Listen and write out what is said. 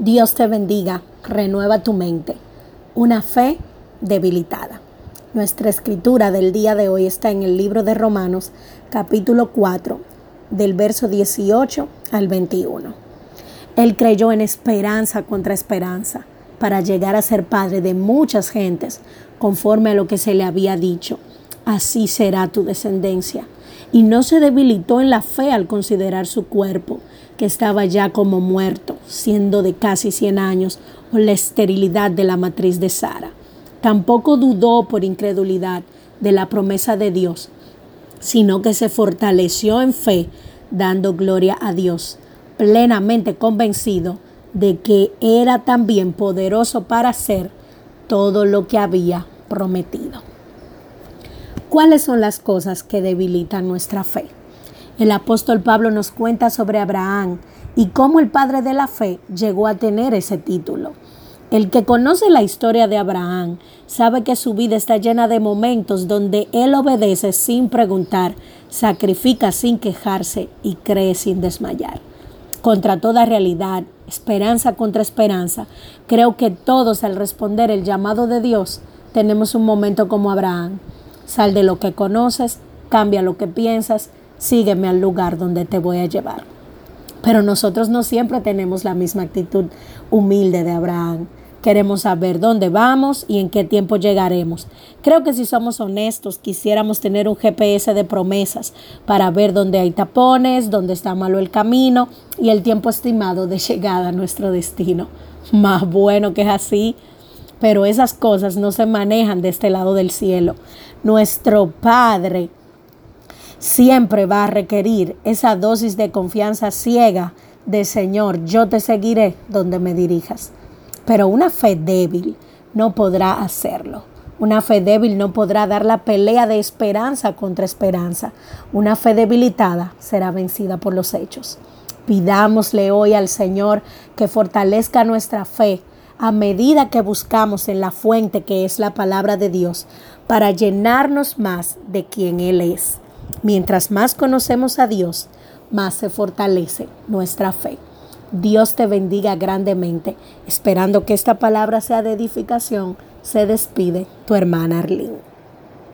Dios te bendiga, renueva tu mente. Una fe debilitada. Nuestra escritura del día de hoy está en el libro de Romanos, capítulo 4, del verso 18 al 21. Él creyó en esperanza contra esperanza para llegar a ser padre de muchas gentes, conforme a lo que se le había dicho. Así será tu descendencia. Y no se debilitó en la fe al considerar su cuerpo que estaba ya como muerto, siendo de casi 100 años, o la esterilidad de la matriz de Sara. Tampoco dudó por incredulidad de la promesa de Dios, sino que se fortaleció en fe, dando gloria a Dios, plenamente convencido de que era también poderoso para hacer todo lo que había prometido. ¿Cuáles son las cosas que debilitan nuestra fe? El apóstol Pablo nos cuenta sobre Abraham y cómo el padre de la fe llegó a tener ese título. El que conoce la historia de Abraham sabe que su vida está llena de momentos donde él obedece sin preguntar, sacrifica sin quejarse y cree sin desmayar. Contra toda realidad, esperanza contra esperanza, creo que todos al responder el llamado de Dios tenemos un momento como Abraham. Sal de lo que conoces, cambia lo que piensas, sígueme al lugar donde te voy a llevar. Pero nosotros no siempre tenemos la misma actitud humilde de Abraham. Queremos saber dónde vamos y en qué tiempo llegaremos. Creo que si somos honestos, quisiéramos tener un GPS de promesas para ver dónde hay tapones, dónde está malo el camino y el tiempo estimado de llegada a nuestro destino. Más bueno que es así. Pero esas cosas no se manejan de este lado del cielo. Nuestro Padre siempre va a requerir esa dosis de confianza ciega de Señor, yo te seguiré donde me dirijas. Pero una fe débil no podrá hacerlo. Una fe débil no podrá dar la pelea de esperanza contra esperanza. Una fe debilitada será vencida por los hechos. Pidámosle hoy al Señor que fortalezca nuestra fe a medida que buscamos en la fuente que es la palabra de Dios para llenarnos más de quien Él es. Mientras más conocemos a Dios, más se fortalece nuestra fe. Dios te bendiga grandemente. Esperando que esta palabra sea de edificación, se despide tu hermana Arlene.